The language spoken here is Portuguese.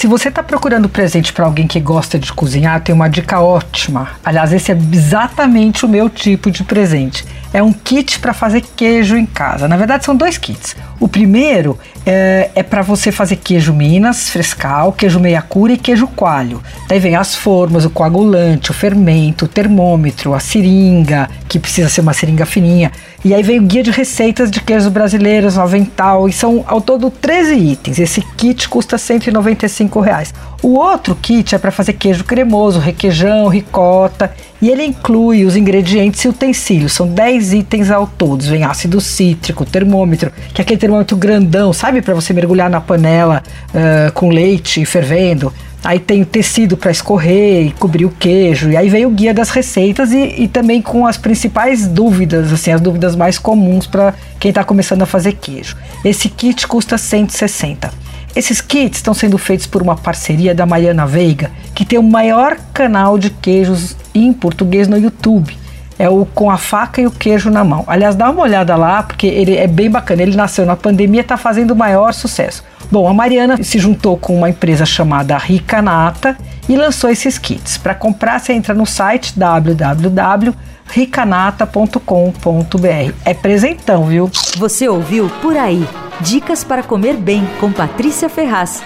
Se você está procurando presente para alguém que gosta de cozinhar, tem uma dica ótima. Aliás, esse é exatamente o meu tipo de presente. É um kit para fazer queijo em casa. Na verdade, são dois kits. O primeiro é, é para você fazer queijo Minas, frescal, queijo meia cura e queijo coalho. Daí vem as formas, o coagulante, o fermento, o termômetro, a seringa, que precisa ser uma seringa fininha. E aí vem o guia de receitas de queijos brasileiros, o avental, e são ao todo 13 itens. Esse kit custa 195 reais. O outro kit é para fazer queijo cremoso, requeijão, ricota, e ele inclui os ingredientes e utensílios. São 10 itens ao todo. Vem ácido cítrico, termômetro, que é aquele termômetro grandão, sabe? Para você mergulhar na panela uh, com leite fervendo. Aí tem o tecido para escorrer e cobrir o queijo. E aí vem o guia das receitas e, e também com as principais dúvidas, assim, as dúvidas mais comuns para quem está começando a fazer queijo. Esse kit custa 160. Esses kits estão sendo feitos por uma parceria da Mariana Veiga, que tem o maior canal de queijos em português no YouTube. É o com a faca e o queijo na mão. Aliás, dá uma olhada lá, porque ele é bem bacana. Ele nasceu na pandemia está fazendo o maior sucesso. Bom, a Mariana se juntou com uma empresa chamada Rica Nata e lançou esses kits. Para comprar, você entra no site www.ricanata.com.br. É presentão, viu? Você ouviu Por Aí. Dicas para comer bem com Patrícia Ferraz.